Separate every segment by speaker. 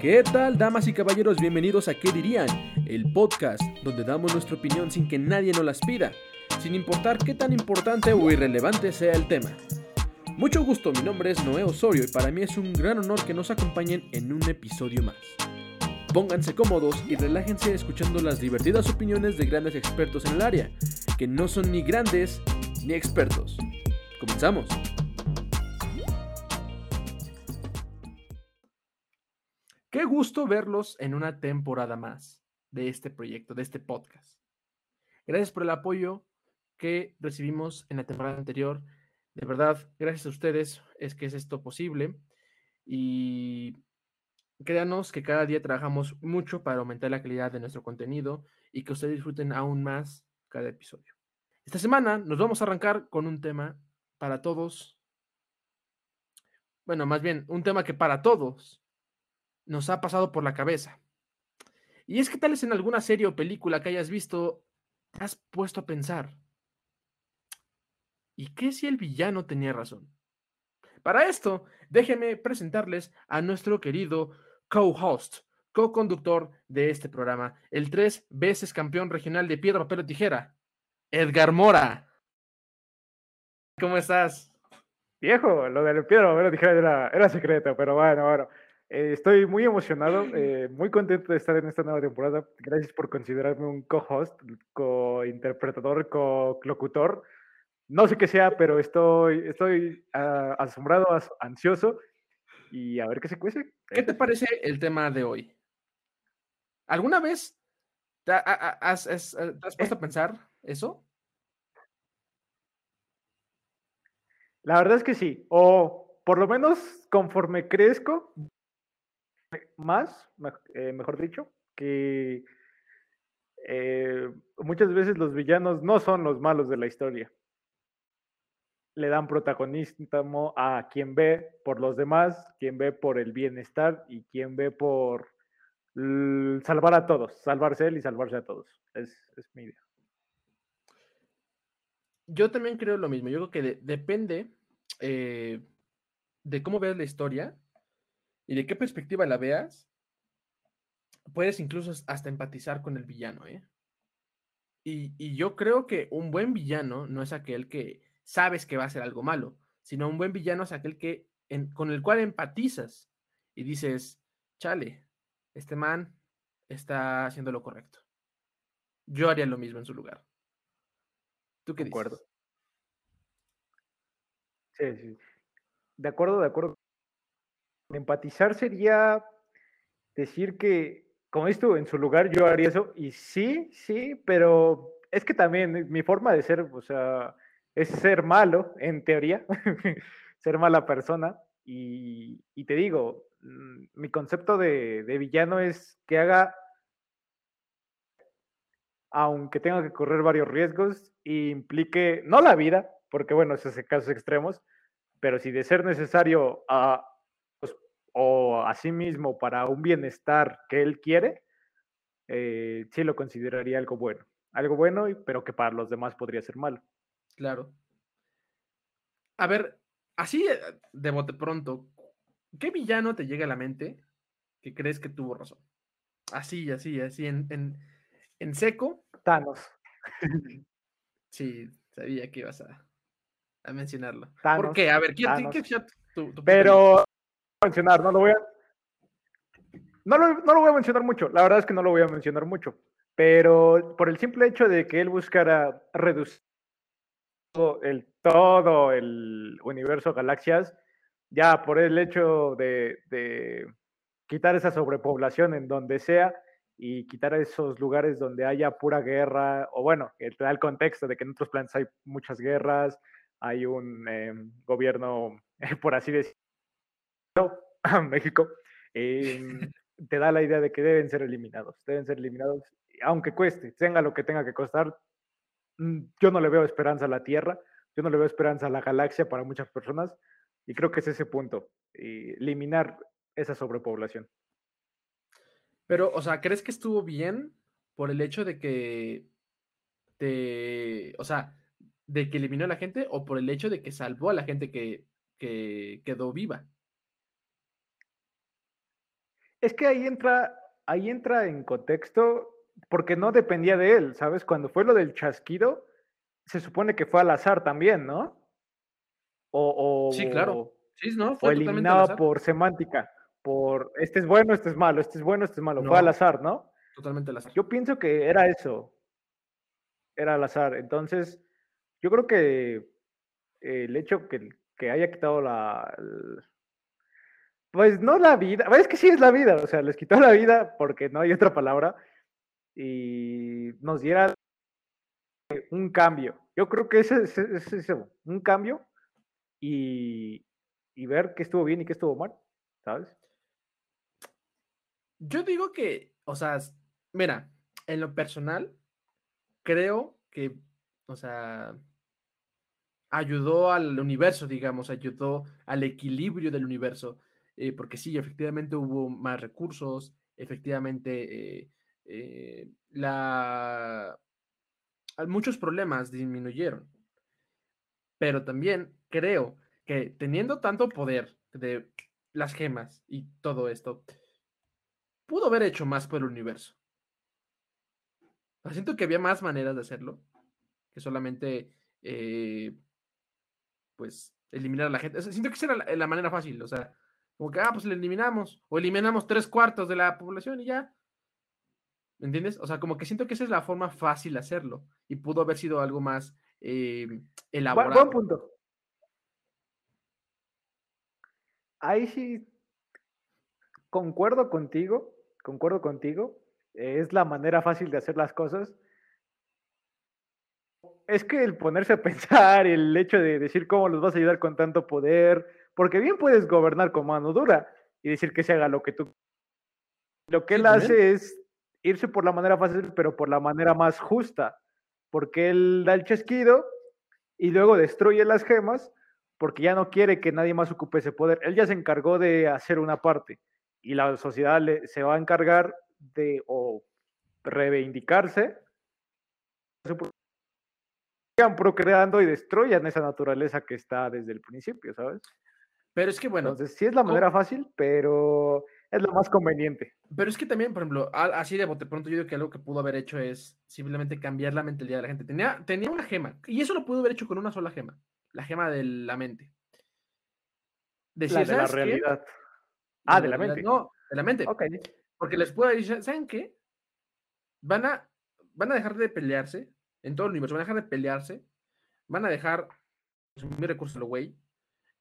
Speaker 1: ¿Qué tal, damas y caballeros? Bienvenidos a ¿Qué dirían? El podcast donde damos nuestra opinión sin que nadie nos las pida, sin importar qué tan importante o irrelevante sea el tema. Mucho gusto, mi nombre es Noé Osorio y para mí es un gran honor que nos acompañen en un episodio más. Pónganse cómodos y relájense escuchando las divertidas opiniones de grandes expertos en el área, que no son ni grandes ni expertos. Comenzamos. Gusto verlos en una temporada más de este proyecto, de este podcast. Gracias por el apoyo que recibimos en la temporada anterior. De verdad, gracias a ustedes es que es esto posible. Y créanos que cada día trabajamos mucho para aumentar la calidad de nuestro contenido y que ustedes disfruten aún más cada episodio. Esta semana nos vamos a arrancar con un tema para todos. Bueno, más bien, un tema que para todos nos ha pasado por la cabeza. Y es que tal vez en alguna serie o película que hayas visto, te has puesto a pensar, ¿y qué si el villano tenía razón? Para esto, déjenme presentarles a nuestro querido co-host, co-conductor de este programa, el tres veces campeón regional de piedra, papel o tijera, Edgar Mora. ¿Cómo estás?
Speaker 2: Viejo, lo del piedra, papel o tijera era, era secreto, pero bueno, bueno. Eh, estoy muy emocionado, eh, muy contento de estar en esta nueva temporada. Gracias por considerarme un co-host, co-interpretador, co-locutor. No sé qué sea, pero estoy, estoy uh, asombrado, ansioso y a ver qué se cuece.
Speaker 1: ¿Qué te parece el tema de hoy? ¿Alguna vez te has, has, has puesto a pensar eso?
Speaker 2: La verdad es que sí, o por lo menos conforme crezco, más, eh, mejor dicho, que eh, muchas veces los villanos no son los malos de la historia. Le dan protagonismo a quien ve por los demás, quien ve por el bienestar y quien ve por salvar a todos, salvarse él y salvarse a todos. Es, mi idea.
Speaker 1: Yo también creo lo mismo. Yo creo que depende eh, de cómo veas la historia y de qué perspectiva la veas, puedes incluso hasta empatizar con el villano, ¿eh? Y, yo creo que un buen villano no es aquel que sabes que va a hacer algo malo, sino un buen villano es aquel que con el cual empatizas y dices, chale, este man está haciendo lo correcto. Yo haría lo mismo en su lugar. ¿Tú qué
Speaker 2: de acuerdo. Sí, sí. De acuerdo, de acuerdo. Empatizar sería decir que, como esto en su lugar, yo haría eso. Y sí, sí, pero es que también mi forma de ser, o sea, es ser malo, en teoría, ser mala persona. Y, te digo, mm, mi concepto de, de villano es que haga, aunque tenga que correr varios riesgos, e implique, no la vida, porque bueno, esos son casos extremos, pero si de ser necesario a o a sí mismo para un bienestar que él quiere, eh, sí lo consideraría algo bueno. Algo bueno, pero que para los demás podría ser malo.
Speaker 1: Claro. A ver, así eh, de bote pronto, ¿qué villano te llega a la mente que crees que tuvo razón? Así, así, así, en, en, seco.
Speaker 2: Thanos.
Speaker 1: sí, sabía que ibas a, a mencionarlo. ¿Por qué? A ver, ¿quién, qué,
Speaker 2: Pero mencionar, no lo voy a. No lo, voy a mencionar mucho, la verdad es que no lo voy a mencionar mucho, pero por el simple hecho de que él buscara reducir todo el, todo el universo galaxias, ya por el hecho de, quitar esa sobrepoblación en donde sea y quitar esos lugares donde haya pura guerra, o bueno, da el contexto de que en otros planetas hay muchas guerras, hay un em, gobierno, por así decirlo, México, em, te da la idea de que deben ser eliminados, deben ser eliminados, aunque cueste, tenga lo que tenga que costar. Mm, yo no le veo esperanza a la Tierra, yo no le veo esperanza a la galaxia para muchas personas, y creo que es ese punto, eliminar esa sobrepoblación.
Speaker 1: Pero, o sea, ¿crees que estuvo bien por el hecho de que te, o sea, de que eliminó a la gente o por el hecho de que salvó a la gente que quedó viva?
Speaker 2: Es que ahí entra, ahí entra en contexto porque no dependía de él, ¿sabes? Cuando fue lo del chasquido, se supone que fue al azar también, ¿no? O,
Speaker 1: sí, claro. Sí, ¿no?
Speaker 2: Fue o eliminado por semántica, por este es bueno, este es malo, este es bueno, este es malo. fue al azar, ¿no?
Speaker 1: Totalmente al azar.
Speaker 2: Yo pienso que era eso. Era al azar. Entonces, yo creo que el hecho que, que haya quitado la, pues no la vida, es que sí es la vida, o sea, les quitó la vida porque no hay otra palabra y nos diera un cambio. Yo creo que ese es eso, un cambio y, y ver qué estuvo bien y qué estuvo mal, ¿sabes?
Speaker 1: Yo digo que, o sea, mira, en lo personal, creo que, o sea, ayudó al universo, digamos, ayudó al equilibrio del universo eh, porque sí, efectivamente hubo más recursos, efectivamente eh, eh, la... muchos problemas disminuyeron. Pero también creo que teniendo tanto poder de las gemas y todo esto, pudo haber hecho más por el universo. Siento que había más maneras de hacerlo que solamente, pues, eliminar a la gente. Siento que esa era la manera fácil, o sea, como que, ah, pues le eliminamos. O eliminamos tres cuartos de la población y ya. ¿Me entiendes? O sea, como que siento que esa es la forma fácil de hacerlo. Y pudo haber sido algo más eh, elaborado.
Speaker 2: Buen, punto. Ahí sí concuerdo contigo, concuerdo contigo. Es la manera fácil de hacer las cosas. Es que el ponerse a pensar, el hecho de decir cómo los vas a ayudar con tanto poder, porque bien puedes gobernar con mano dura y decir que se haga lo que tú. Lo que él hace es irse por la manera fácil, pero por la manera más justa, porque él da el chasquido y luego destruye las gemas porque ya no quiere que nadie más ocupe ese poder. Él ya se encargó de hacer una parte y la sociedad se va a encargar de o reivindicarse, sigan procreando y destruyan esa naturaleza que está desde el principio, ¿sabes?
Speaker 1: Pero es que bueno.
Speaker 2: Entonces, sí es la manera fácil, pero es lo más conveniente.
Speaker 1: Pero es que también, por ejemplo, así de bote pronto, yo digo que algo que pudo haber hecho es simplemente cambiar la mentalidad de la gente. Tenía, tenía una gema, y eso lo pudo haber hecho con una sola gema, la gema de la mente.
Speaker 2: la de la realidad. Ah, de la, mente.
Speaker 1: No, de la mente. Ok. Porque les puedo decir, ¿saben qué? Van a, van a dejar de pelearse en todo el universo, van a dejar de pelearse, van a dejar mi recurso lo güey,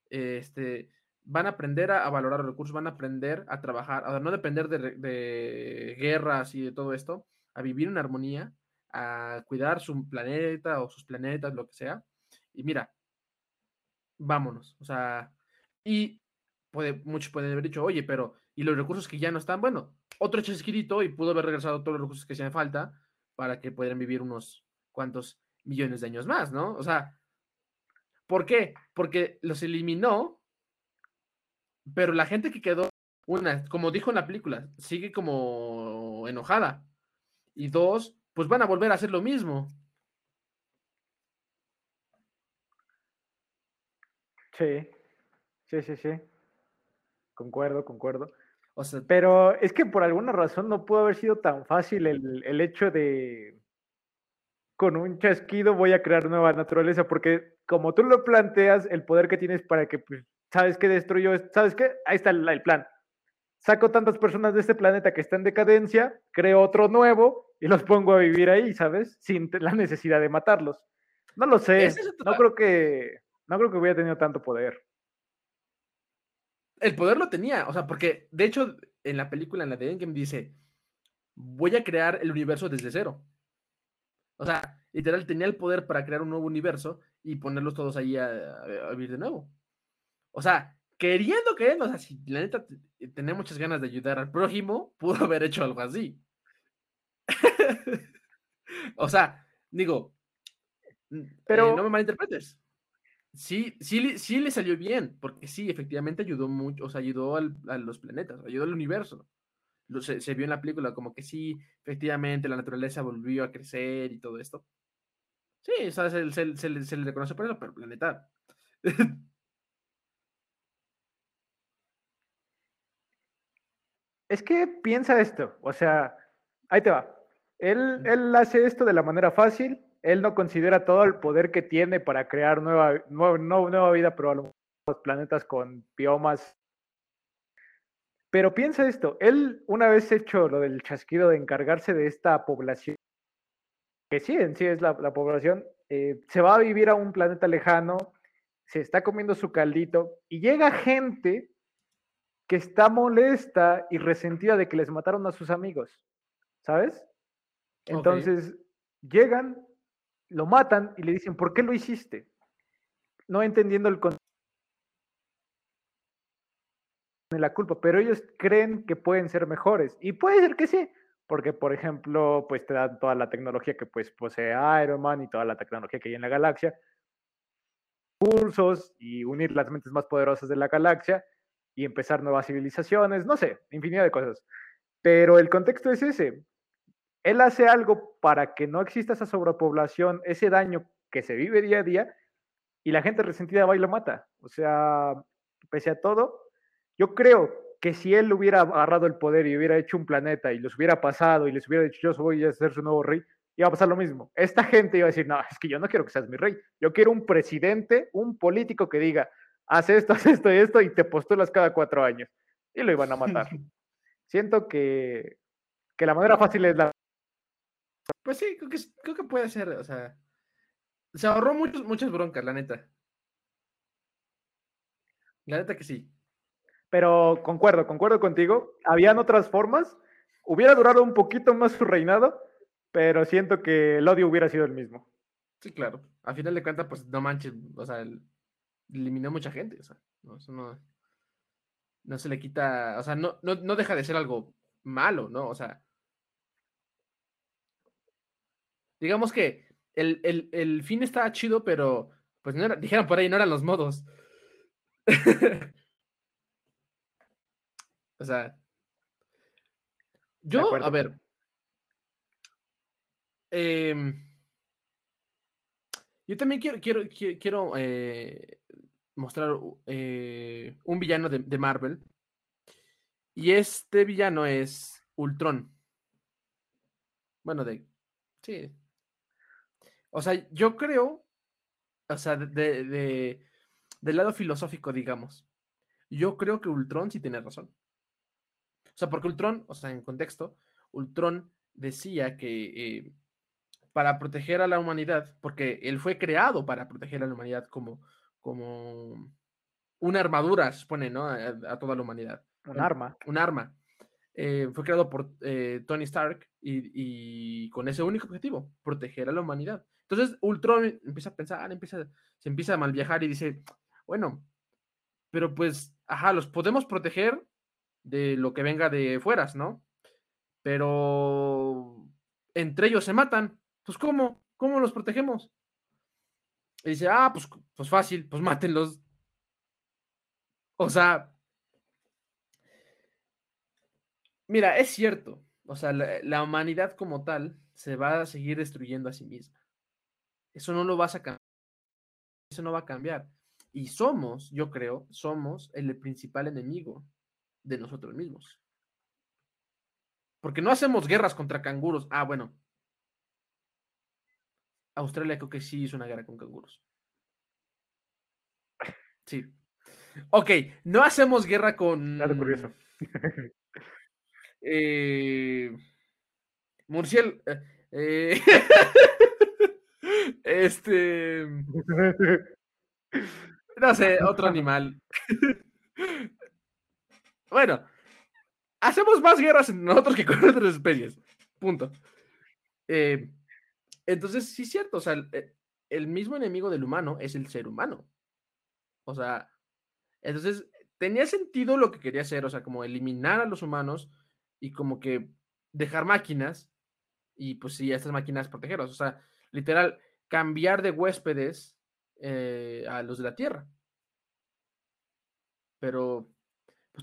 Speaker 1: este, van a aprender a, valorar los recursos, van a aprender a trabajar, a no depender de, guerras y de todo esto, a vivir en armonía, a cuidar su planeta o sus planetas, lo que sea. Y mira, vámonos. O sea, y puede, muchos pueden haber dicho, oye, pero, ¿y los recursos que ya no están? Bueno, otro chasquirito y pudo haber regresado todos los recursos que hacían falta para que pudieran vivir unos cuantos millones de años más, ¿no? O sea, ¿Por qué? Porque los eliminó, pero la gente que quedó, una, como dijo en la película, sigue como enojada. Y dos, pues van a volver a hacer lo mismo.
Speaker 2: Sí, sí, sí, sí. Concuerdo, concuerdo. O sea, pero es que por alguna razón no pudo haber sido tan fácil el, el hecho de con un chasquido voy a crear nueva naturaleza, porque como tú lo planteas, el poder que tienes para que, pues, ¿sabes qué destruyó? ¿Sabes qué? Ahí está el, plan. Saco tantas personas de este planeta que están en decadencia, creo otro nuevo y los pongo a vivir ahí, ¿sabes? Sin la necesidad de matarlos. No lo sé. no creo que no creo que hubiera tenido tanto poder.
Speaker 1: El poder lo tenía, o sea, porque de hecho en la película, en la de Endgame, dice, voy a crear el universo desde cero. O sea, literal tenía el poder para crear un nuevo universo y ponerlos todos ahí a, vivir de nuevo. O sea, queriendo, queriendo, o sea, si la neta tenía muchas ganas de ayudar al prójimo, pudo haber hecho algo así. o sea, digo, pero eh, no me malinterpretes. Sí, sí, sí le salió bien, porque sí, efectivamente ayudó mucho, o sea, ayudó a los planetas, ayudó al universo. Se, se, vio en la película como que sí, efectivamente, la naturaleza volvió a crecer y todo esto. Sí, o sea, se, se, le reconoce por eso, pero planeta. Pues,
Speaker 2: Es que piensa esto, o sea, ahí te va. Él, él hace esto de la manera fácil, él no considera todo el poder que tiene para crear nueva, nueva, nueva vida, pero a los planetas con biomas. Pero piensa esto, él una vez hecho lo del chasquido de encargarse de esta población, que sí, en sí es la, la población, eh, se va a vivir a un planeta lejano, se está comiendo su caldito y llega gente que está molesta y resentida de que les mataron a sus amigos, ¿sabes? Entonces llegan, lo matan y le dicen, ¿por qué lo hiciste? No entendiendo el de la culpa, pero ellos creen que pueden ser mejores y puede ser que sí, porque por ejemplo, pues te dan toda la tecnología que pues posee Iron Man y toda la tecnología que hay en la galaxia, cursos y unir las mentes más poderosas de la galaxia y empezar nuevas civilizaciones, no sé, infinidad de cosas. Pero el contexto es ese. Él hace algo para que no exista esa sobrepoblación, ese daño que se vive día a día, y la gente resentida va y lo mata. O sea, pese a todo, yo creo que si él hubiera agarrado el poder y hubiera hecho un planeta y los hubiera pasado y les hubiera dicho yo voy a ser su nuevo rey, iba a pasar lo mismo. Esta gente iba a decir, no, es que yo no quiero que seas mi rey. Yo quiero un presidente, un político que diga, haz esto, haz esto y esto, y te postulas cada cuatro años. Y lo iban a matar. Siento que, que la manera fácil es la...
Speaker 1: Pues sí, creo que, creo que puede ser, o sea, se ahorró muchos, muchas broncas, la neta. La neta que sí.
Speaker 2: Pero concuerdo, concuerdo contigo. Habían otras formas. Hubiera durado un poquito más su reinado, pero siento que el odio hubiera sido el mismo.
Speaker 1: Sí, claro. A final de cuentas, pues no manches, o sea, el, eliminó mucha gente, o sea, no se le quita, o sea, no, no, no deja de ser algo malo, ¿no? O sea, digamos que el, el, el fin estaba chido, pero pues no era, dijeron por ahí, no eran los modos. o sea, yo, a ver, eh, yo también quiero, quiero, quiero eh, mostrar eh, un villano de, Marvel. Y este villano es Ultron. Bueno, de. Sí. O sea, yo creo. O sea, de, de, del lado filosófico, digamos. Yo creo que Ultron sí tiene razón. O sea, porque Ultron, o sea, en contexto, Ultron decía que eh, para proteger a la humanidad, porque él fue creado para proteger a la humanidad como, como una armadura, se supone, ¿no? A, toda la humanidad.
Speaker 2: Un arma.
Speaker 1: Un arma. Eh, fue creado por eh, Tony Stark y, con ese único objetivo, proteger a la humanidad. Entonces Ultron empieza a pensar, empieza, se empieza a mal viajar y dice, bueno, pero pues, ajá, los podemos proteger de lo que venga de fueras, ¿no? Pero entre ellos se matan. Pues ¿cómo? ¿Cómo los protegemos? Y dice, ah, pues, pues fácil, pues mátenlos. O sea, mira, es cierto. O sea, la, humanidad como tal se va a seguir destruyendo a sí misma. Eso no lo vas a cambiar. Eso no va a cambiar. Y somos, yo creo, somos el principal enemigo de nosotros mismos. Porque no hacemos guerras contra canguros. Ah, bueno, Australia creo que sí hizo una guerra con canguros. Sí. Ok, no hacemos guerra con.
Speaker 2: Nada curioso.
Speaker 1: eh, Murciel. Eh, este. No sé, otro animal. Bueno, hacemos más guerras nosotros que con otras especies. Punto. Eh, entonces, sí es cierto, o sea, eh, el, mismo enemigo del humano es el ser humano. O sea, entonces tenía sentido lo que quería hacer, o sea, como eliminar a los humanos y como que dejar máquinas y pues sí, a estas máquinas protegerlos. O sea, literal, cambiar de huéspedes eh, a los de la Tierra. Pero,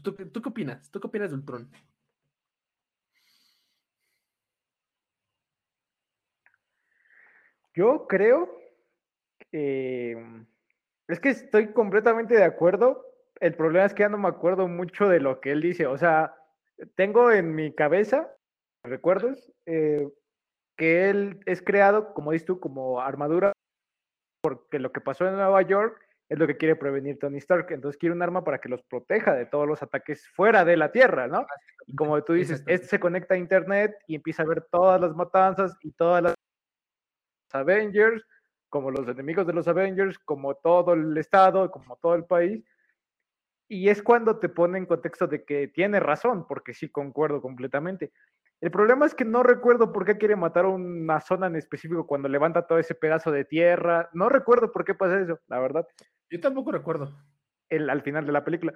Speaker 1: pues, ¿tú, ¿tú qué opinas? ¿Tú qué opinas de Ultron?
Speaker 2: Yo creo, es que estoy completamente de acuerdo. El problema es que ya no me acuerdo mucho de lo que él dice. O sea, tengo en mi cabeza, recuerdos, eh, que él es creado, como dices tú, como armadura, porque lo que pasó en Nueva York es lo que quiere prevenir Tony Stark. Entonces quiere un arma para que los proteja de todos los ataques fuera de la Tierra, ¿no? Y como tú dices, este se conecta a Internet y empieza a ver todas las matanzas y todas las Avengers, como los enemigos de los Avengers, como todo el Estado, como todo el país. Y es cuando te pone en contexto de que tiene razón, porque sí concuerdo completamente. El problema es que no recuerdo por qué quiere matar a una zona en específico cuando levanta todo ese pedazo de tierra. No recuerdo por qué pasa eso, la verdad.
Speaker 1: Yo tampoco recuerdo.
Speaker 2: El, al final de la película.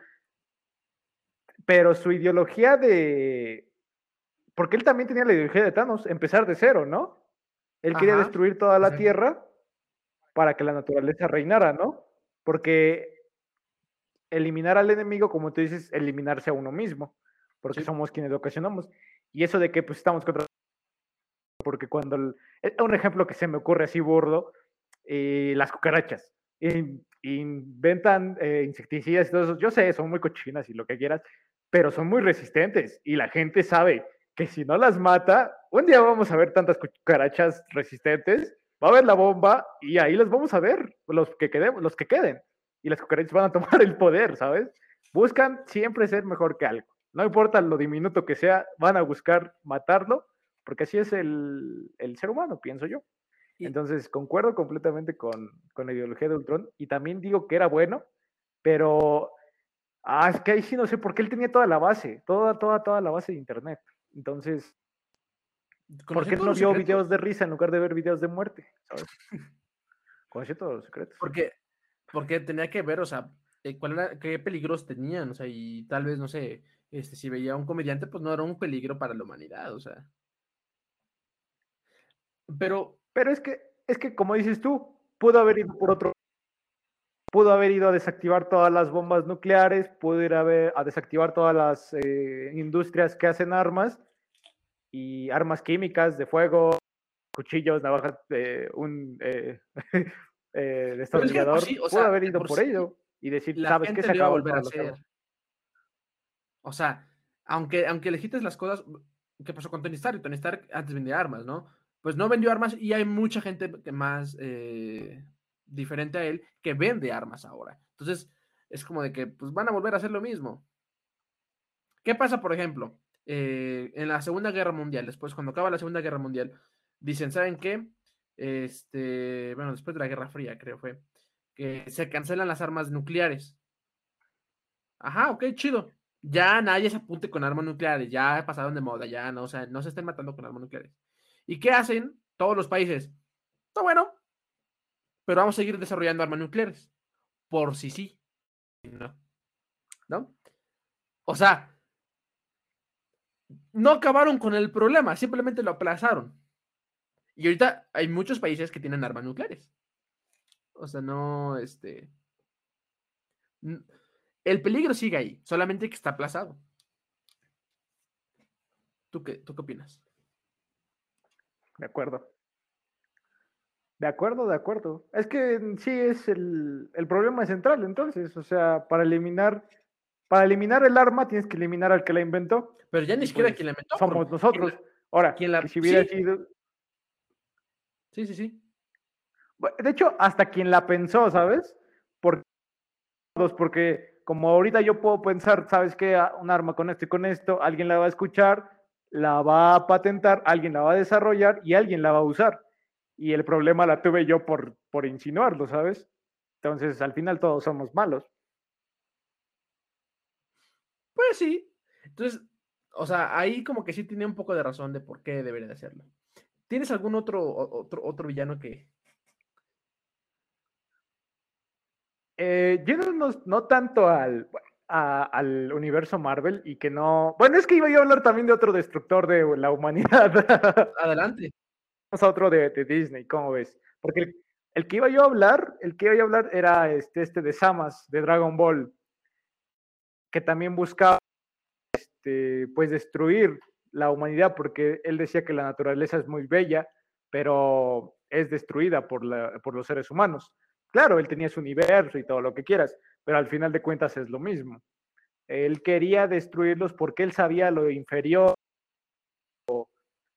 Speaker 2: Pero su ideología de. Porque él también tenía la ideología de Thanos, empezar de cero, ¿no? Él quería destruir toda la tierra para que la naturaleza reinara, ¿no? Porque eliminar al enemigo, como tú dices, eliminarse a uno mismo, porque somos quienes lo ocasionamos. Y eso de que pues estamos contra... Porque cuando... Eh, un ejemplo que se me ocurre así burdo, eh, las cucarachas. Inventan eh, insecticidas y. Yo sé, son muy cochinas y lo que quieras, pero son muy resistentes y la gente sabe que si no las mata, un día vamos a ver tantas cucarachas resistentes, va a haber la bomba y ahí las vamos a ver, los que, quedemos, los que queden. Y las cucarachas van a tomar el poder, ¿sabes? Buscan siempre ser mejor que algo. No importa lo diminuto que sea, van a buscar matarlo, porque así es el, ser humano, pienso yo. Entonces, concuerdo completamente con, la ideología de Ultron y también digo que era bueno, pero ah, es que ahí sí no sé por qué él tenía toda la base, toda, toda, toda la base de Internet. Entonces, ¿por qué no vio videos de risa en lugar de ver videos de muerte? ¿sabes? Conocía todos los secretos.
Speaker 1: Porque, porque tenía que ver, o sea, eh, cuál era, qué peligros tenían, o sea, y tal vez, no sé, este, si veía a un comediante, pues no era un peligro para la humanidad, o sea.
Speaker 2: Pero. Pero es que, es que, como dices tú, pudo haber ido por otro. Pudo haber ido a desactivar todas las bombas nucleares, pudo ir a, ver, a desactivar todas las eh, industrias que hacen armas y armas químicas de fuego, cuchillos, navajas, eh, un eh, eh destornillador. pudo haber ido por, ello y decir, ¿sabes qué se acaba de volver a hacer?
Speaker 1: O sea, aunque, aunque le las cosas, ¿qué pasó con Tony Stark? Tony Stark antes vendía armas, ¿no? Pues no vendió armas y hay mucha gente más eh, diferente a él que vende armas ahora. Entonces, es como de que pues, van a volver a hacer lo mismo. ¿Qué pasa, por ejemplo, eh, en la Segunda Guerra Mundial? Después, cuando acaba la Segunda Guerra Mundial, dicen, ¿saben qué? Este, bueno, después de la Guerra Fría, creo fue, que se cancelan las armas nucleares. Ajá, ok, chido ya nadie se apunte con armas nucleares, ya pasaron de moda, ya no, o sea, no se estén matando con armas nucleares. ¿Y qué hacen todos los países? Está bueno, pero vamos a seguir desarrollando armas nucleares, por si sí. No. ¿No? O sea, no acabaron con el problema, simplemente lo aplazaron. Y ahorita hay muchos países que tienen armas nucleares. O sea, no, este el peligro sigue ahí, solamente que está aplazado. ¿Tú qué, tú qué opinas?
Speaker 2: De acuerdo. De acuerdo, de acuerdo. Es que sí es el, problema central, entonces. O sea, para eliminar, para eliminar el arma tienes que eliminar al que la inventó.
Speaker 1: Pero ya ni siquiera pues, quien la inventó.
Speaker 2: Somos nosotros. Ahora, ¿quién si hubiera sido.
Speaker 1: Sí, sí, sí.
Speaker 2: De hecho, hasta quien la pensó, ¿sabes? Porque, porque como ahorita yo puedo pensar, ¿sabes qué? Ah, un arma con esto y con esto, alguien la va a escuchar, la va a patentar, alguien la va a desarrollar y alguien la va a usar. Y el problema la tuve yo por, por insinuarlo, ¿sabes? Entonces, al final todos somos malos.
Speaker 1: Pues sí. Entonces, o sea, ahí como que sí tiene un poco de razón de por qué debería de hacerlo. ¿Tienes algún otro, otro, otro villano que,
Speaker 2: eh, no tanto al, al universo Marvel y que no. Bueno, es que iba yo a hablar también de otro destructor de la humanidad.
Speaker 1: Adelante.
Speaker 2: Vamos a otro de, Disney, ¿cómo ves? Porque el, que iba yo a hablar, el que iba yo a hablar era este, este de Samas, de Dragon Ball, que también buscaba este, pues destruir la humanidad, porque él decía que la naturaleza es muy bella, pero es destruida por, la, por los seres humanos. Claro, él tenía su universo y todo lo que quieras, pero al final de cuentas es lo mismo. Él quería destruirlos porque él sabía lo inferior,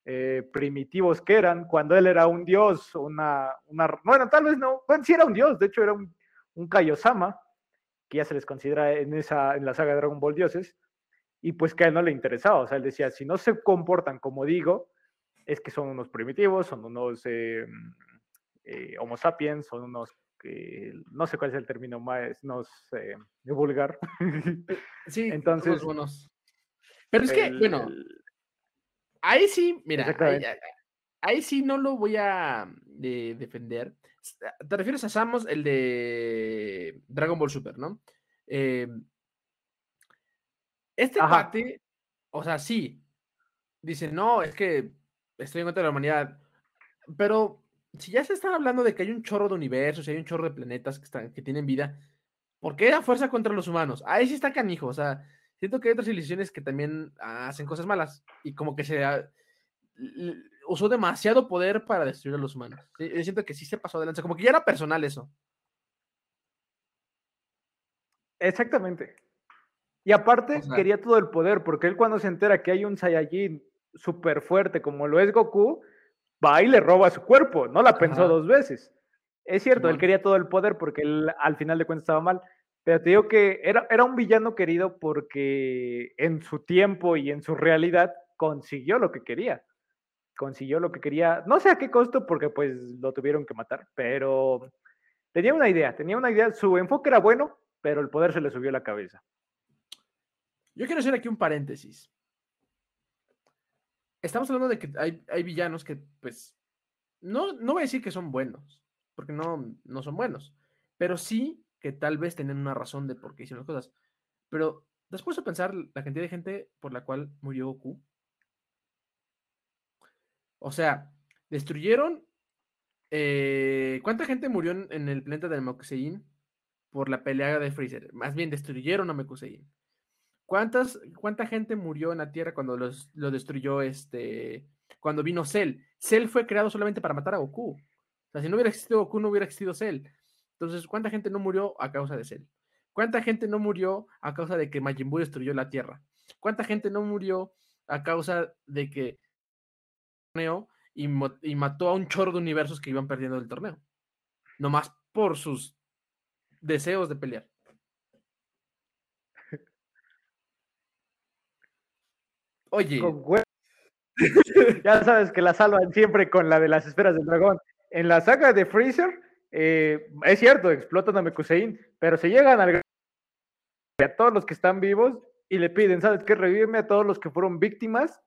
Speaker 2: eh, primitivos que eran, cuando él era un dios, una, una, bueno, tal vez no, bueno, sí era un dios, de hecho era un, un Kaiosama, que ya se les considera en, esa, en la saga de Dragon Ball dioses, y pues que a él no le interesaba, o sea, él decía, si no se comportan como digo, es que son unos primitivos, son unos eh, eh, homo sapiens, son unos no sé cuál es el término más no sé, vulgar.
Speaker 1: Sí, entonces. Buenos. Pero es que, bueno, ahí sí, mira, ahí, sí no lo voy a defender. Te refieres a Samus, el de Dragon Ball Super, ¿no? Eh, este parte, o sea, sí, dice, no, es que estoy en contra de la humanidad, pero si ya se está hablando de que hay un chorro de universos, hay un chorro de planetas que, están, que tienen vida, ¿por qué la fuerza contra los humanos? Ahí sí está canijo, o sea, siento que hay otras civilizaciones que también hacen cosas malas y como que se usó demasiado poder para destruir a los humanos. Yo siento que sí se pasó adelante, como que ya era personal eso.
Speaker 2: Exactamente. Y aparte quería todo el poder, porque él cuando se entera que hay un Saiyajin súper fuerte como lo es Goku, va y le roba su cuerpo, no la pensó dos veces. Es cierto, él quería todo el poder porque él al final de cuentas estaba mal, pero te digo que era, era un villano querido porque en su tiempo y en su realidad consiguió lo que quería. Consiguió lo que quería, no sé a qué costo porque pues lo tuvieron que matar, pero tenía una idea, tenía una idea, su enfoque era bueno, pero el poder se le subió a la cabeza.
Speaker 1: Yo quiero hacer aquí un paréntesis estamos hablando de que hay, villanos que, pues, no, no voy a decir que son buenos, porque no, no son buenos, pero sí que tal vez tienen una razón de por qué hicieron las cosas. Pero después de pensar la cantidad de gente por la cual murió Goku, o sea, destruyeron. Eh, ¿Cuánta gente murió en, el planeta de Mekusein por la pelea de Freezer? Más bien destruyeron a Mekusein. ¿Cuántas, ¿Cuánta gente murió en la Tierra cuando los, lo destruyó este, cuando vino Cell? Cell fue creado solamente para matar a Goku. O sea, si no hubiera existido Goku, no hubiera existido Cell. Entonces, ¿cuánta gente no murió a causa de Cell? ¿Cuánta gente no murió a causa de que Majin Buu destruyó la Tierra? ¿Cuánta gente no murió a causa de que y, y mató a un chorro de universos que iban perdiendo el torneo? Nomás por sus deseos de pelear. Oye.
Speaker 2: ya sabes que la salvan siempre con la de las esferas del dragón. En la saga de Freezer, eh, es cierto, explotan a Mekusein, pero se llegan al a todos los que están vivos y le piden, ¿sabes qué? Revíveme a todos los que fueron víctimas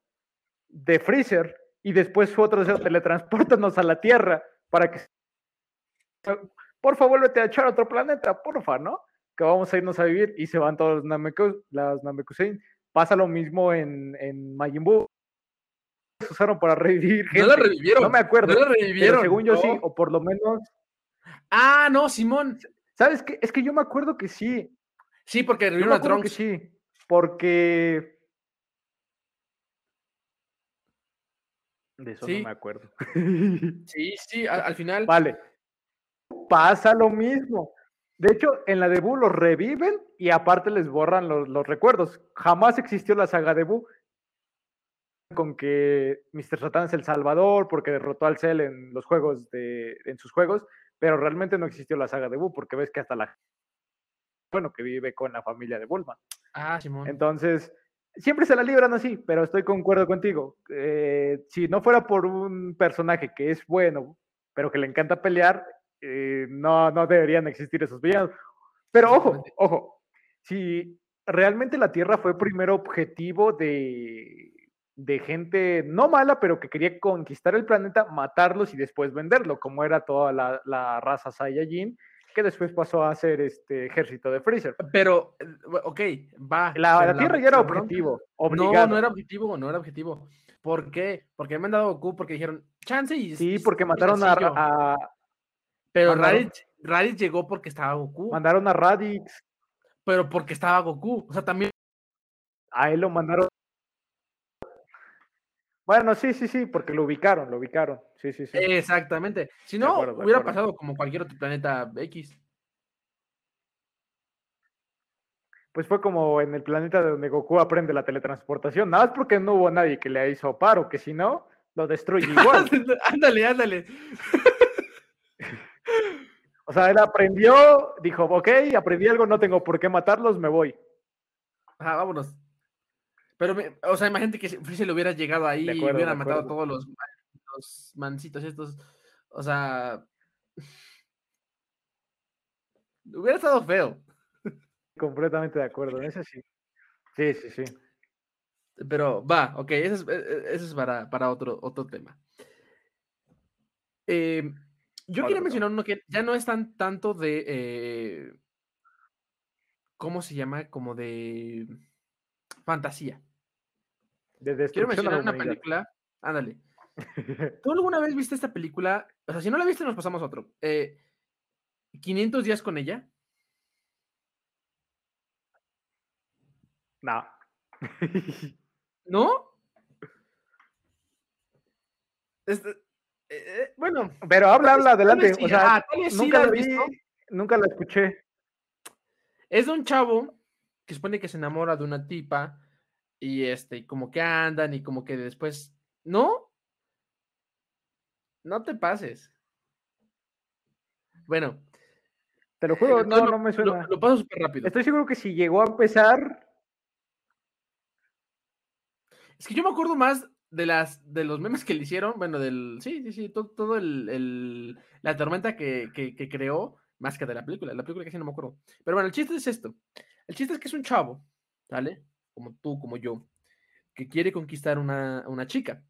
Speaker 2: de Freezer y después otros teletransportanos a la Tierra para que por favor, vuélvete a echar a otro planeta, porfa, ¿no? Que vamos a irnos a vivir y se van todos los Namekusein. Pasa lo mismo en, en Majin Buu. Usaron para revivir
Speaker 1: gente. No la revivieron.
Speaker 2: No me acuerdo.
Speaker 1: No la revivieron.
Speaker 2: según yo sí, o por lo menos.
Speaker 1: Ah, no, Simón.
Speaker 2: ¿Sabes qué? Es que yo me acuerdo que sí.
Speaker 1: Sí, porque revivieron a Trunks.
Speaker 2: sí, porque. De eso no me acuerdo.
Speaker 1: Sí, sí, al final.
Speaker 2: Vale. Pasa lo mismo. De hecho, en la de Buu los reviven y aparte les borran los, recuerdos. Jamás existió la saga de Buu con que Mr. Satan es el salvador porque derrotó al Cell en los juegos de, en sus juegos, pero realmente no existió la saga de Buu porque ves que hasta la bueno que vive con la familia de Bulma.
Speaker 1: Ah, Simón.
Speaker 2: Entonces, siempre se la libran así, pero estoy concuerdo contigo. Eh, si no fuera por un personaje que es bueno, pero que le encanta pelear, eh, no, no deberían existir esos villanos. Pero ojo, ojo, si realmente la Tierra fue primero objetivo de, de gente no mala, pero que quería conquistar el planeta, matarlos y después venderlo, como era toda la, la raza Saiyajin, que después pasó a ser este ejército de Freezer.
Speaker 1: Pero, eh, ok, va.
Speaker 2: La, la Tierra ya era objetivo.
Speaker 1: No, no era objetivo, no era objetivo. ¿Por qué? Porque me han dado Goku porque dijeron, chance y.
Speaker 2: Sí, porque mataron a,
Speaker 1: pero Raditz, llegó porque estaba Goku.
Speaker 2: Mandaron a Raditz.
Speaker 1: Pero porque estaba Goku. O sea, también.
Speaker 2: A él lo mandaron. Bueno, sí, sí, sí, porque lo ubicaron, lo ubicaron. Sí, sí, sí.
Speaker 1: Exactamente. Si no, hubiera pasado como cualquier otro planeta X.
Speaker 2: pues fue como en el planeta donde Goku aprende la teletransportación, nada más porque no hubo nadie que le hizo paro, que si no, lo destruye igual.
Speaker 1: ándale, ándale.
Speaker 2: O sea, él aprendió, dijo, ok, aprendí algo, no tengo por qué matarlos, me voy.
Speaker 1: Ah, vámonos. Pero, o sea, imagínate que si se le hubiera llegado ahí y hubiera matado a todos los, los mancitos estos. O sea, hubiera estado feo.
Speaker 2: Completamente de acuerdo, en eso sí. Sí, sí, sí.
Speaker 1: Pero va, ok, eso es, e, e, es para, para, otro, otro tema. Eh, yo quería mencionar uno que ya no es tan tanto de. Eh, ¿Cómo se llama? Como de fantasía.
Speaker 2: De
Speaker 1: Quiero mencionar una película. Ándale. ¿Tú alguna vez viste esta película? O sea, si no la viste, nos pasamos a otro. 500 eh, días con ella.
Speaker 2: No.
Speaker 1: ¿No? Este, eh, eh, bueno.
Speaker 2: Pero habla, habla, adelante. o sea, nunca la vi, nunca la escuché.
Speaker 1: Es de un chavo que supone que se enamora de una tipa y este, como que andan y como que después, ¿no? No te pases. Bueno.
Speaker 2: Te lo juro, no, no, me suena.
Speaker 1: Lo, paso súper rápido.
Speaker 2: Estoy seguro que si llegó a empezar.
Speaker 1: Es que yo me acuerdo más de las de los memes que le hicieron, bueno, del. Sí, sí, sí, todo, todo el, la tormenta que, que, creó, más que de la película. La película casi no me acuerdo. Pero bueno, el chiste es esto. El chiste es que es un chavo, ¿vale? Como tú, como yo, que quiere conquistar una, una chica.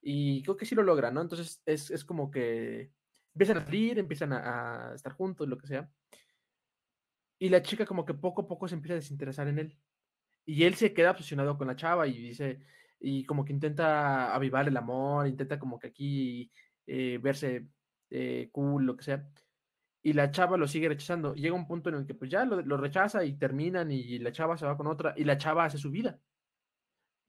Speaker 1: Y creo que sí lo logra, ¿no? Entonces es, es como que empiezan a salir, empiezan a, estar juntos, lo que sea. Y la chica como que poco a poco se empieza a desinteresar en él. Y él se queda obsesionado con la chava y dice, y como que intenta avivar el amor, intenta como que aquí eh, verse eh, cool, lo que sea y la chava lo sigue rechazando. Llega un punto en el que pues ya lo, rechaza y terminan y la chava se va con otra y la chava hace su vida.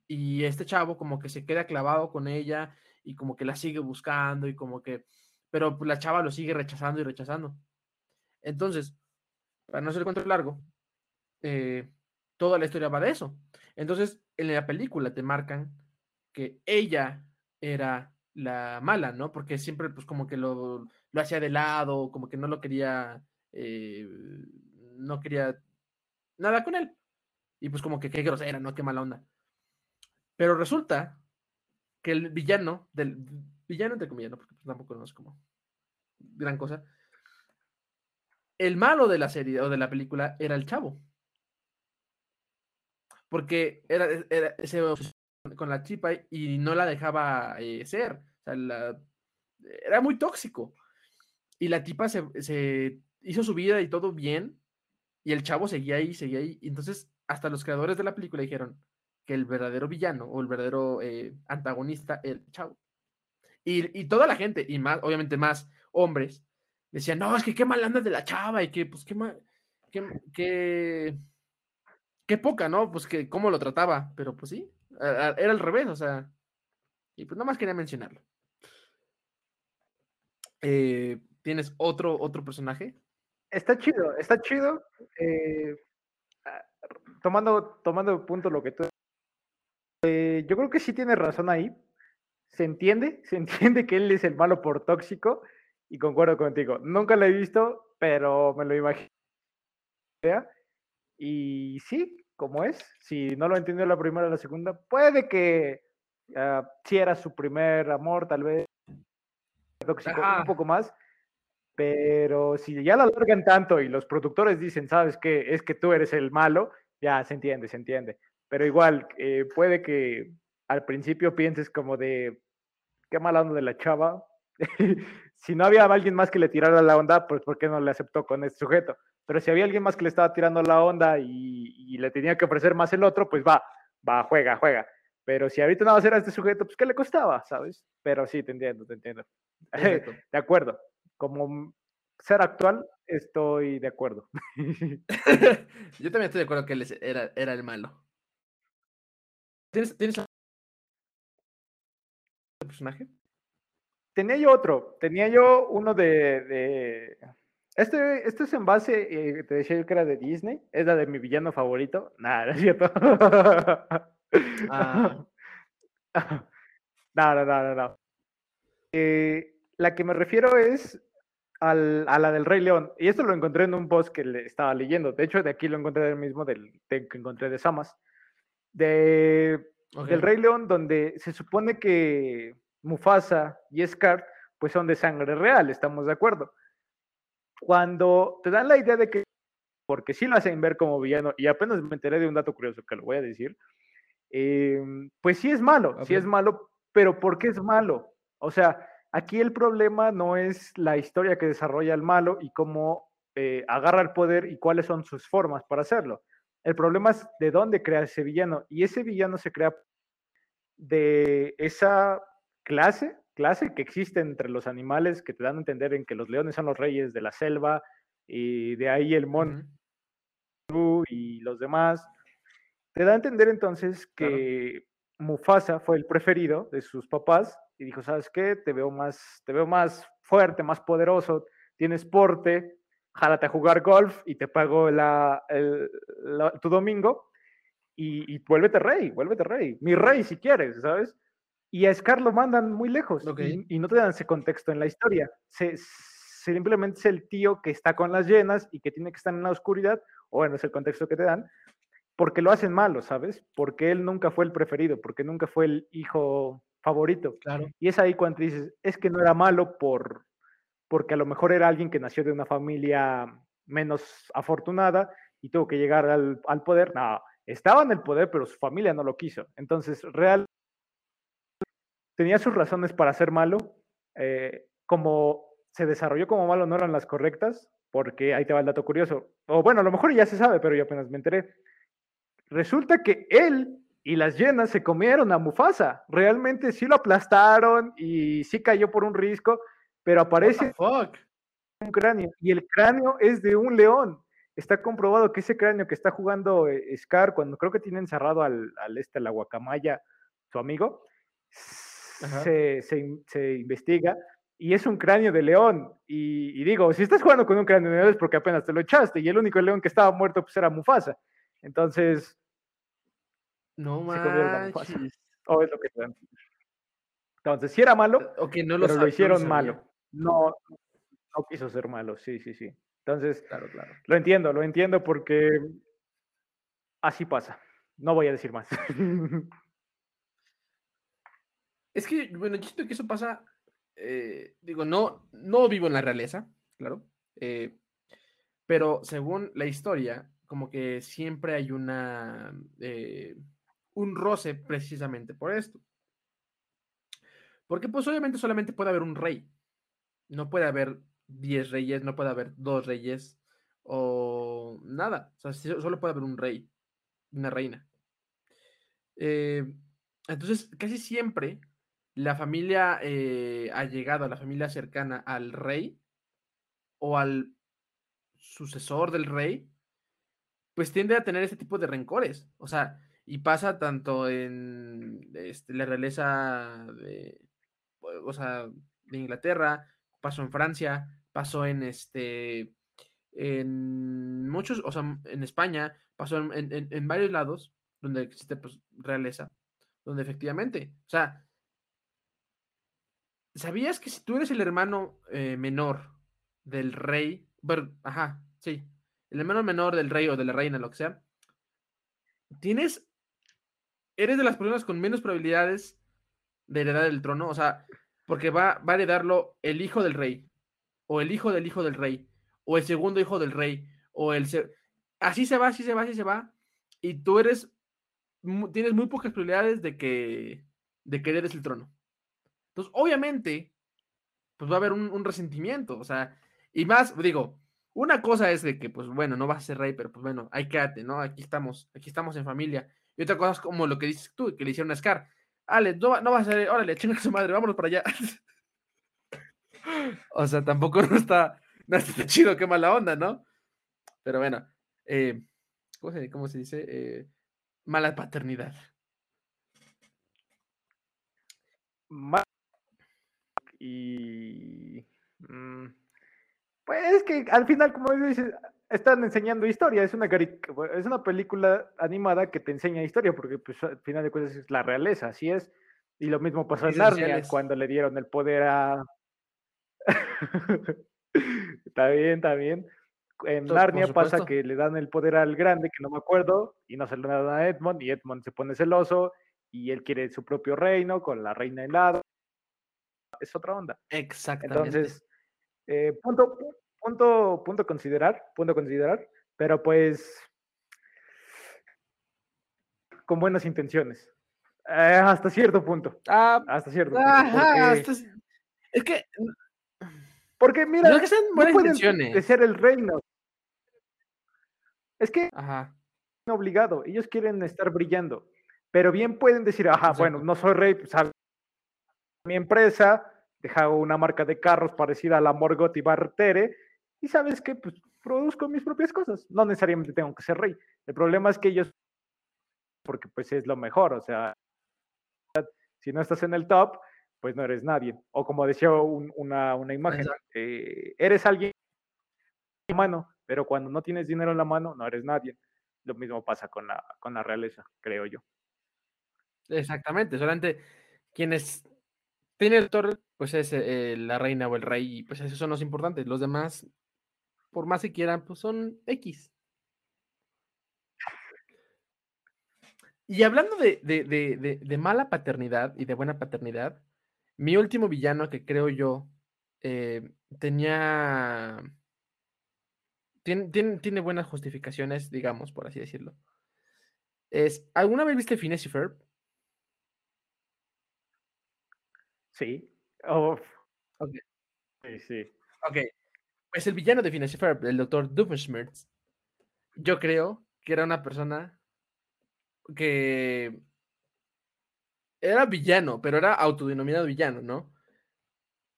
Speaker 1: Y este chavo como que se queda clavado con ella y como que la sigue buscando y como que, pero pues, la chava lo sigue rechazando y rechazando. Entonces, para no ser cuento largo, eh, toda la historia va de eso. Entonces, en la película te marcan que ella era la mala, ¿no? Porque siempre pues como que lo, lo hacía de lado, como que no lo quería, eh, no quería nada con él. Y pues como que qué grosera, ¿no? Qué mala onda. Pero resulta que el villano, del villano entre comillas, ¿no? Porque pues, tampoco no es como gran cosa. El malo de la serie o de la película era el chavo. Porque era, era ese con la chipa y no la dejaba eh, ser. O sea, era muy tóxico. Y la tipa se, hizo su vida y todo bien, y el chavo seguía ahí, seguía ahí. Y entonces, hasta los creadores de la película dijeron que el verdadero villano o el verdadero eh, antagonista era el chavo. Y, toda la gente, y más, obviamente más hombres, decían, no, es que qué mal anda de la chava y que, pues, qué mal, qué, qué, poca, ¿no? Pues que cómo lo trataba, pero pues sí, era al revés, o sea, y pues nada más quería mencionarlo. Eh, ¿Tienes otro, otro personaje?
Speaker 2: Está chido, está chido. Eh, ah, tomando, tomando punto lo que tú. Eh, yo creo que sí tienes razón ahí. Se entiende, se entiende que él es el malo por tóxico y concuerdo contigo. Nunca lo he visto, pero me lo imagino. Y sí, como es, si no lo entendió la primera o la segunda, puede que uh, si era su primer amor, tal vez tóxico, un poco más, pero si ya la alargan tanto y los productores dicen, sabes que es que tú eres el malo, ya se entiende, se entiende. Pero igual, eh, puede que al principio pienses como de, qué mala onda de la chava. si no había alguien más que le tirara la onda, pues ¿por qué no le aceptó con este sujeto? Pero si había alguien más que le estaba tirando la onda y, le tenía que ofrecer más el otro, pues va, va, juega, juega. Pero si ahorita no va a ser a este sujeto, pues ¿qué le costaba? ¿Sabes? Pero sí, te entiendo, te entiendo. de acuerdo como ser actual, estoy de acuerdo.
Speaker 1: Yo también estoy de acuerdo que él era, era el malo. ¿Tienes, ¿Tienes personaje?
Speaker 2: Tenía yo otro. Tenía yo uno de, Este, este es en base, eh, te decía yo que era de Disney, es la de mi villano favorito. Nada, es cierto.
Speaker 1: Ah.
Speaker 2: no, no, no, no, no. Eh, la que me refiero es al- a la del Rey León. Y esto lo encontré en un post que le estaba leyendo. De hecho, de aquí lo encontré del mismo del, del que encontré de Samas. De,
Speaker 1: Ok.
Speaker 2: del Rey León, donde se supone que Mufasa y Scar pues son de sangre real, estamos de acuerdo. Cuando te dan la idea de que, porque sí lo hacen ver como villano, y apenas me enteré de un dato curioso que lo voy a decir, em, pues sí es malo, sí
Speaker 1: Ok.
Speaker 2: es malo, pero ¿por qué es malo? O sea, aquí el problema no es la historia que desarrolla el malo y cómo eh, agarra el poder y cuáles son sus formas para hacerlo. El problema es de dónde crea ese villano, y ese villano se crea de esa clase, clase que existe entre los animales que te dan a entender en que los leones son los reyes de la selva y de ahí el mono
Speaker 1: Ujú.
Speaker 2: y los demás. Te da a entender entonces
Speaker 1: Claro.
Speaker 2: que Mufasa fue el preferido de sus papás y dijo, ¿sabes qué? Te veo más, te veo más fuerte, más poderoso, tienes porte, jálate a jugar golf y te pago la, el- la- tu domingo y, y vuélvete rey, vuélvete rey, mi rey si quieres, ¿sabes? Y a Scar lo mandan muy lejos
Speaker 1: Ok.
Speaker 2: y, y no te dan ese contexto en la historia. Se, simplemente es el tío que está con las llenas y que tiene que estar en la oscuridad, o bueno, es el contexto que te dan, porque lo hacen malo, ¿sabes? Porque él nunca fue el preferido, porque nunca fue el hijo favorito.
Speaker 1: Claro.
Speaker 2: Y es ahí cuando dices, es que no era malo por, porque a lo mejor era alguien que nació de una familia menos afortunada y tuvo que llegar al, al poder. No, estaba en el poder, pero su familia no lo quiso. Entonces, real tenía sus razones para ser malo. eh, como se desarrolló como malo, no eran las correctas, porque ahí te va el dato curioso. O bueno, a lo mejor ya se sabe, pero yo apenas me enteré. Resulta que él y las llenas se comieron a Mufasa. Realmente sí lo aplastaron y sí cayó por un risco, pero aparece un cráneo y el cráneo es de un león. Está comprobado que ese cráneo que está jugando eh, Scar cuando creo que tiene encerrado al, al este, la guacamaya, su amigo. Se, se se investiga y es un cráneo de león. Y, y digo, si estás jugando con un cráneo de león es porque apenas te lo echaste y el único león que estaba muerto pues era Mufasa. Entonces,
Speaker 1: No manches.
Speaker 2: o es lo que dan. Entonces, si era malo,
Speaker 1: Ok, no lo
Speaker 2: pero
Speaker 1: no
Speaker 2: lo hicieron
Speaker 1: sabía.
Speaker 2: malo. No, no quiso ser malo, sí, sí, sí. Entonces,
Speaker 1: Claro, claro.
Speaker 2: Lo entiendo, lo entiendo porque así pasa. No voy a decir más.
Speaker 1: Es que, bueno, yo siento que eso pasa, eh, digo, no, no vivo en la realeza, claro, eh, pero según la historia, como que siempre hay una, eh, un roce precisamente por esto. Porque pues obviamente solamente puede haber un rey, no puede haber 10 reyes, no puede haber dos reyes o nada, o sea, solo puede haber un rey, una reina. Entonces, casi siempre la familia eh, allegada, la familia cercana al rey o al sucesor del rey, pues tiende a tener este tipo de rencores. O sea, y pasa tanto en este, la realeza de, o sea, de Inglaterra, pasó en Francia, pasó en este, en muchos, o sea, en España, pasó en, en- en- varios lados donde existe pues, realeza, donde efectivamente, o sea, ¿sabías que si tú eres el hermano eh, menor del rey, ajá, sí, el hermano menor del rey o de la reina, lo que sea, tienes, eres de las personas con menos probabilidades de heredar el trono, o sea, porque va, va a heredarlo el hijo del rey, o el hijo del hijo del rey, o el segundo hijo del rey, o el... Así se va, así se va, así se va, y tú eres, tienes muy pocas probabilidades de que, de que heredes el trono. Entonces, obviamente, pues va a haber un, resentimiento, o sea, y más, digo, una cosa es de que, pues bueno, no vas a ser rey, pero pues bueno, ahí quédate, ¿no? Aquí estamos, aquí estamos en familia. Y otra cosa es como lo que dices tú, que le hicieron a Scar. Ale, no, va- no a ser, órale, chinga su madre, vámonos para allá. o sea, tampoco no está, no está chido, qué mala onda, ¿no? Pero bueno, eh, ¿cómo, se, cómo se dice? Eh, mala paternidad.
Speaker 2: Y mm, Pues es que al final, como dices, están enseñando historia, es una, es una película animada que te enseña historia, porque pues al final de cuentas es la realeza, así es. Y lo mismo pasó en Narnia cuando le dieron el poder a... está bien, está bien. En Narnia pasa que le dan el poder al grande, que no me acuerdo, y no se lo dan a Edmond, y Edmond se pone celoso, y él quiere su propio reino con la reina helada. Es otra onda.
Speaker 1: Exactamente.
Speaker 2: Entonces, eh, punto, punto, punto considerar, punto considerar, pero pues con buenas intenciones. Eh, hasta cierto punto.
Speaker 1: Ah,
Speaker 2: hasta cierto
Speaker 1: punto. es que.
Speaker 2: Porque mira,
Speaker 1: no, que sean buenas
Speaker 2: no
Speaker 1: intenciones.
Speaker 2: ser el reino. Es que
Speaker 1: Ajá.
Speaker 2: obligado, ellos quieren estar brillando, pero bien pueden decir, ajá, bueno, no soy rey, pues mi empresa, deja una marca de carros parecida a la Morgotti Bartere, y sabes que pues produzco mis propias cosas, no necesariamente tengo que ser rey. El problema es que ellos, porque pues es lo mejor, o sea, si no estás en el top, pues no eres nadie. O como decía una, una, imagen, eh, eres alguien en la mano, pero cuando no tienes dinero en la mano, no eres nadie. Lo mismo pasa con la, con la realeza, creo yo.
Speaker 1: Exactamente, solamente quienes tienen el torre, pues es eh, la reina o el rey, y pues esos son los importantes. Los demás, por más que quieran, pues son X. Y hablando de, mala paternidad y de buena paternidad, mi último villano que creo yo eh, tenía. Tiene, tiene, buenas justificaciones, digamos, por así decirlo. Es, ¿Alguna vez viste Phineas y Ferb?
Speaker 2: Sí. Oh.
Speaker 1: Okay.
Speaker 2: Sí, sí.
Speaker 1: Ok. Pues el villano de Phineas Ferb, el doctor Doofenshmirtz, yo creo que era una persona que era villano, pero era autodenominado villano, ¿no?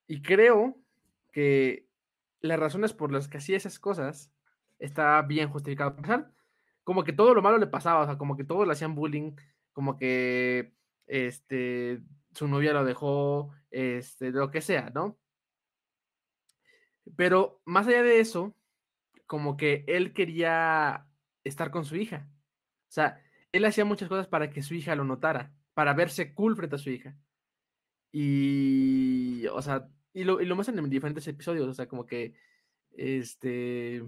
Speaker 1: Y creo que las razones por las que hacía esas cosas está bien justificado. como que todo lo malo le pasaba, o sea, como que todos le hacían bullying, como que este, su novia lo dejó, este, lo que sea, ¿no? Pero más allá de eso, como que él quería estar con su hija. O sea, él hacía muchas cosas para que su hija lo notara, para verse cool frente a su hija. Y, o sea, y lo, y lo muestran en diferentes episodios, o sea, como que, este,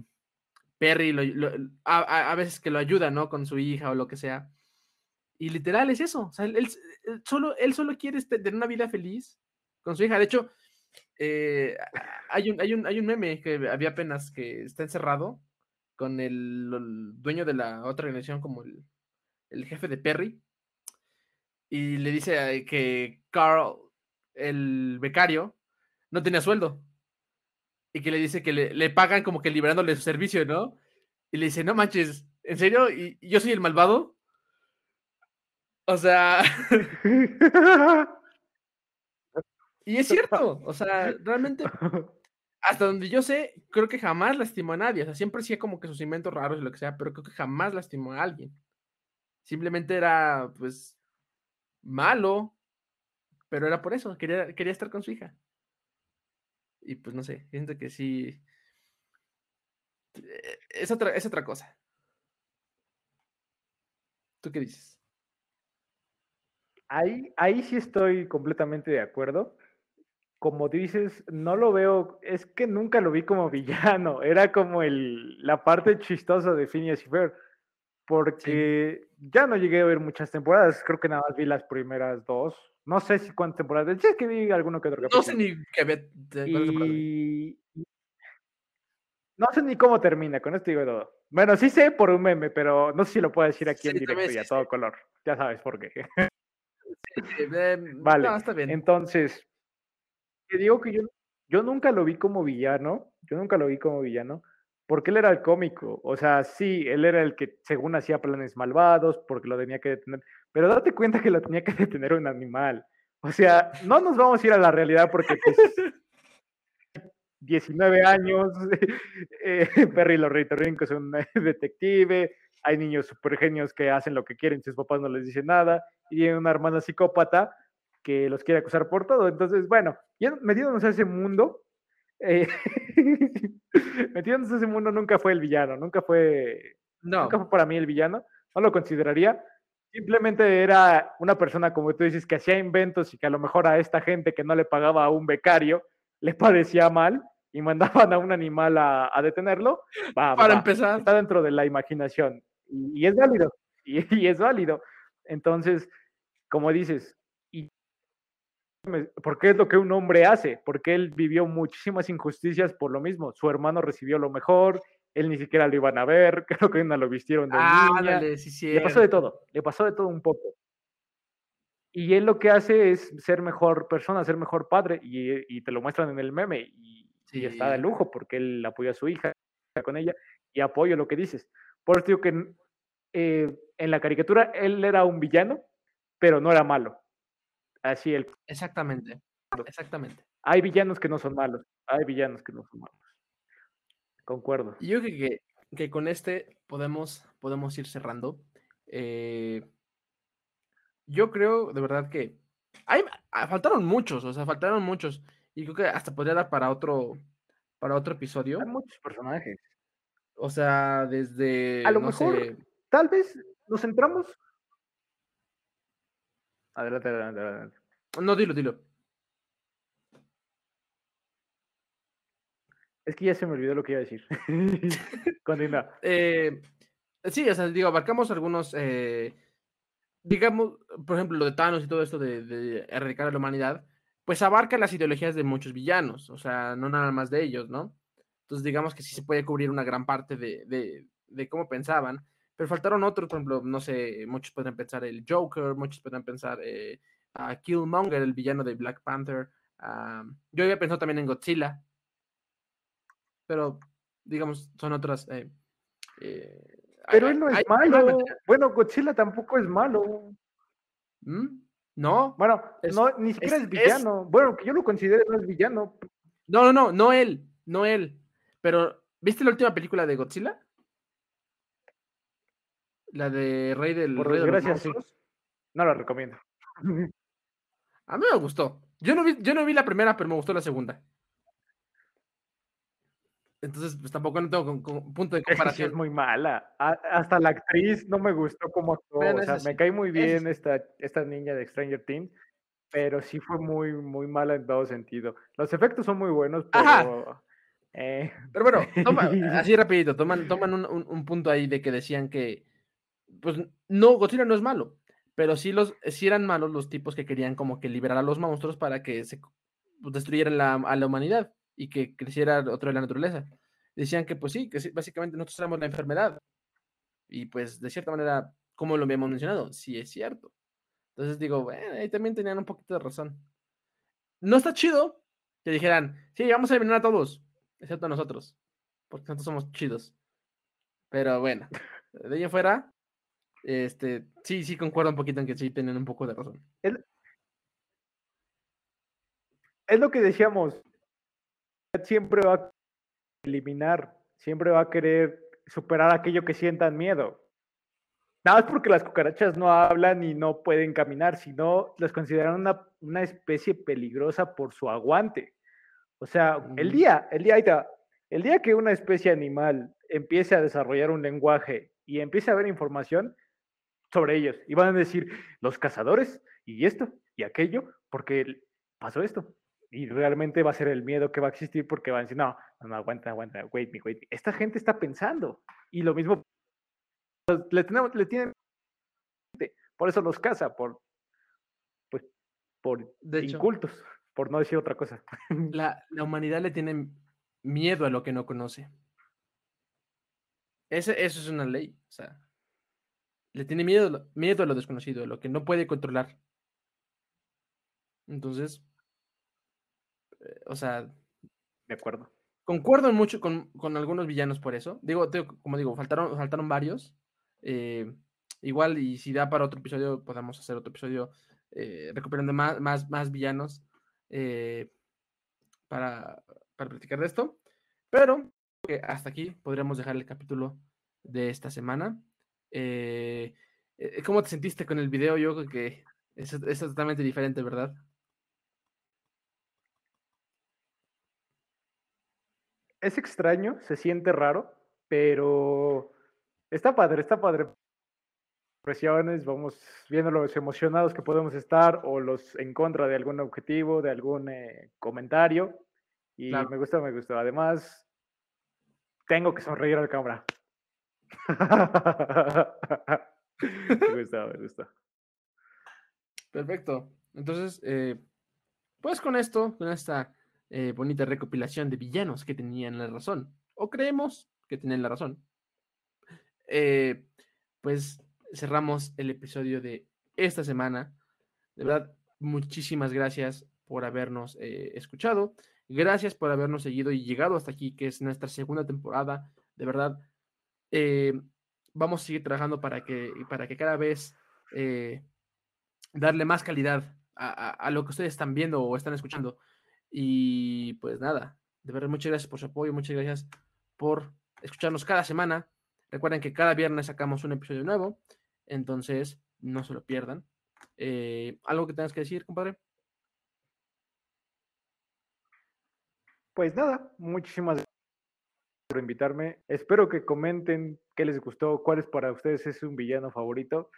Speaker 1: Perry a, veces que lo ayuda, ¿no? Con su hija o lo que sea. Y literal es eso, o sea, él, solo, él solo quiere este, tener una vida feliz con su hija. De hecho, eh, hay, un, hay, un, hay un meme que había apenas que está encerrado con el, dueño de la otra organización como el el jefe de Perry, y le dice que Carl, el becario, no tenía sueldo. Y que le dice que le, pagan como que liberándole su servicio, ¿no? Y le dice, no manches, ¿en serio? ¿Y, yo soy el malvado? O sea... y es cierto, o sea, realmente, hasta donde yo sé, creo que jamás lastimó a nadie. O sea, siempre hacía como que sus inventos raros y lo que sea, pero creo que jamás lastimó a alguien. Simplemente era, pues, malo, pero era por eso, quería, quería estar con su hija. Y pues no sé, siento que sí. Eh, es otra, es otra cosa. ¿Tú qué dices?
Speaker 2: Ahí, ahí sí estoy completamente de acuerdo. Como dices, no lo veo, es que nunca lo vi como villano, era como el, la parte chistosa de Phineas y Ferb porque ya no llegué a ver muchas temporadas, creo que nada más vi las primeras dos, no sé si cuántas temporadas, sí es que vi alguno que otro
Speaker 1: capítulo. No sé ni qué
Speaker 2: y... No sé ni cómo termina, con esto digo todo. Bueno, sí sé por un meme, pero no sé si lo puedo decir aquí en directo y a todo color. Ya sabes por qué.
Speaker 1: Em,
Speaker 2: vale, entonces, te digo que yo, yo nunca lo vi como villano, yo nunca lo vi como villano, porque él era el cómico. O sea, sí, él era el que según hacía planes malvados, porque lo tenía que detener. Pero date cuenta que lo tenía que detener un animal. O sea, no nos vamos a ir a la realidad porque pues, 19 años, eh, Perry los es un detective, hay niños super genios que hacen lo que quieren, sus papás no les dicen nada, y hay una hermana psicópata que los quiere acusar por todo. Entonces, bueno, ya metiéndonos a ese mundo, eh, Metiéndose en ese mundo nunca fue el villano, nunca fue,
Speaker 1: No,
Speaker 2: nunca fue para mí el villano, no lo consideraría. Simplemente era una persona, como tú dices, que hacía inventos y que a lo mejor a esta gente que no le pagaba a un becario le parecía mal y mandaban a un animal a, a detenerlo. Va,
Speaker 1: para
Speaker 2: va,
Speaker 1: empezar,
Speaker 2: Está dentro de la imaginación y, y es válido. Y, y es válido. Entonces, como dices, y porque es lo que un hombre hace, porque él vivió muchísimas injusticias por lo mismo. Su hermano recibió lo mejor, él ni siquiera lo iban a ver, creo que una lo vistieron de
Speaker 1: ah,
Speaker 2: niña.
Speaker 1: ándale, sí, sí.
Speaker 2: Le pasó de todo, le pasó de todo un poco. Y él lo que hace es ser mejor persona, ser mejor padre, y, y te lo muestran en el meme, y, y está de
Speaker 1: Sí.
Speaker 2: lujo porque él apoya a su hija, está con ella, y apoyo lo que dices. Por eso digo que eh, en la caricatura él era un villano, pero no era malo. Así el,
Speaker 1: Exactamente, exactamente.
Speaker 2: hay villanos que no son malos, hay villanos que no son malos. Concuerdo.
Speaker 1: Yo creo que, que con este podemos, podemos ir cerrando. Eh, yo creo de verdad que hay, ah, faltaron muchos, o sea, faltaron muchos. Y creo que hasta podría dar para otro, para otro episodio.
Speaker 2: Hay muchos personajes.
Speaker 1: O sea, desde.
Speaker 2: A lo
Speaker 1: no
Speaker 2: mejor
Speaker 1: sé,
Speaker 2: Tal vez nos centramos. Adelante, adelante, adelante.
Speaker 1: No, dilo, dilo.
Speaker 2: Es que ya se me olvidó lo que iba a decir. Continúa.
Speaker 1: Eh, sí, o sea, digo, abarcamos algunos. eh, digamos, por ejemplo, lo de Thanos y todo esto de, de erradicar a la humanidad, pues abarca las ideologías de muchos villanos, o sea, no nada más de ellos, ¿no? Entonces, digamos que sí se puede cubrir una gran parte de, de, de cómo pensaban, pero faltaron otros, por ejemplo, no sé, muchos pueden pensar el Joker, muchos pueden pensar eh, a Killmonger, el villano de Black Panther. ah, yo había pensado también en Godzilla, pero digamos, son otras. eh, eh,
Speaker 2: Pero
Speaker 1: hay-
Speaker 2: él no es
Speaker 1: hay-
Speaker 2: malo. Bueno, Godzilla tampoco es malo.
Speaker 1: ¿Mm? No,
Speaker 2: Bueno,
Speaker 1: Es-
Speaker 2: no, ni siquiera es,
Speaker 1: es-
Speaker 2: villano. Bueno, que yo lo considero no es villano.
Speaker 1: no, no, no, no él, no él. Pero, ¿viste la última película de Godzilla? La de Rey del
Speaker 2: Por
Speaker 1: Rey de los
Speaker 2: desgracia, sí.
Speaker 1: Monstruos.
Speaker 2: No lo recomiendo.
Speaker 1: A mí me gustó. Yo no vi, yo no vi la primera, pero me gustó la segunda. Entonces, pues tampoco no tengo con- con punto de
Speaker 2: Es que sí
Speaker 1: comparación.
Speaker 2: es muy mala. A- hasta la actriz no me gustó cómo actuó.
Speaker 1: Bueno,
Speaker 2: o sea, me cae muy bien esta, esta niña de Stranger Things, pero sí fue muy, muy mala en todo sentido. Los efectos son muy buenos,
Speaker 1: Ajá.
Speaker 2: Pero... eh,
Speaker 1: Pero bueno, toma- así rapidito, toman, toman un, un- un punto ahí de que decían que, pues, no, Godzilla no es malo, pero sí, los, sí eran malos los tipos que querían como que liberar a los monstruos para que se pues, destruyeran la, a la humanidad y que creciera otro de la naturaleza. Decían que, pues sí, que sí, básicamente nosotros éramos la enfermedad. Y pues, de cierta manera, como lo habíamos mencionado, sí es cierto. Entonces digo, bueno, ahí también tenían un poquito de razón. No está chido que dijeran, sí, vamos a eliminar a todos, excepto nosotros, porque nosotros somos chidos. Pero bueno, de ahí fuera, este, sí, sí concuerdo un poquito en que sí tienen un poco de razón.
Speaker 2: es lo que decíamos. Siempre va a eliminar, siempre va a querer superar aquello que sientan miedo. Nada más porque las cucarachas no hablan y no pueden caminar, sino las consideran una, una especie peligrosa por su aguante. O sea, el día, el día, ahí va, el día que una especie animal empiece a desarrollar un lenguaje y empiece a ver información sobre ellos, y van a decir, los cazadores, y esto, y aquello, porque pasó esto. Y realmente va a ser el miedo que va a existir porque van a decir, no, no, no, aguanta, aguanta, wait me, wait me. Esta gente está pensando. Y lo mismo, le, tenemos, le tienen, por eso los caza, por, pues, por
Speaker 1: De hecho.
Speaker 2: Por no decir otra cosa.
Speaker 1: La, la humanidad le tiene miedo a lo que no conoce. Ese, eso es una ley. O sea, le tiene miedo, a lo- miedo a lo desconocido, a lo que no puede controlar. Entonces, eh, o sea,
Speaker 2: De acuerdo.
Speaker 1: concuerdo mucho con, con algunos villanos por eso. Digo, como digo, faltaron, faltaron varios. eh, igual, y si da para otro episodio, podemos hacer otro episodio eh, recuperando más, más, más villanos eh, para, para platicar de esto. Pero hasta aquí podríamos dejar el capítulo de esta semana. Eh, eh, ¿Cómo te sentiste con el video? Yo creo que es, es totalmente diferente, ¿verdad?
Speaker 2: es extraño, se siente raro, pero está padre, está padre. Presiones, vamos viendo los emocionados que podemos estar o los en contra de algún objetivo, de algún eh, comentario. Y me gusta, me gusta. Además, tengo que sonreír a la cámara. me gusta, me gusta.
Speaker 1: Perfecto. Entonces, eh, pues con esto, con esta eh, bonita recopilación de villanos que tenían la razón, o creemos que tienen la razón, eh, pues cerramos el episodio de esta semana. De verdad, muchísimas gracias por habernos eh, escuchado. Gracias por habernos seguido y llegado hasta aquí, que es nuestra segunda temporada. De verdad, vamos a seguir trabajando para que, para que cada vez darle más calidad a, lo que ustedes están viendo o están escuchando. Y pues nada, de verdad, muchas gracias por su apoyo, muchas gracias por escucharnos cada semana. Recuerden que cada viernes sacamos un episodio nuevo, entonces no se lo pierdan. Eh, ¿Algo que tengas que decir, compadre?
Speaker 2: Pues nada, muchísimas gracias por invitarme. Espero que comenten qué les gustó, cuál es para ustedes es un villano favorito.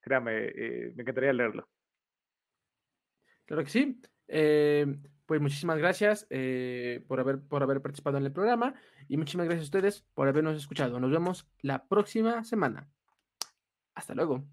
Speaker 2: Créame, eh, me encantaría leerlo.
Speaker 1: Claro que sí. Eh, pues muchísimas gracias eh, por, haber, por haber participado en el programa y muchísimas gracias a ustedes por habernos escuchado. Nos vemos la próxima semana. Hasta luego.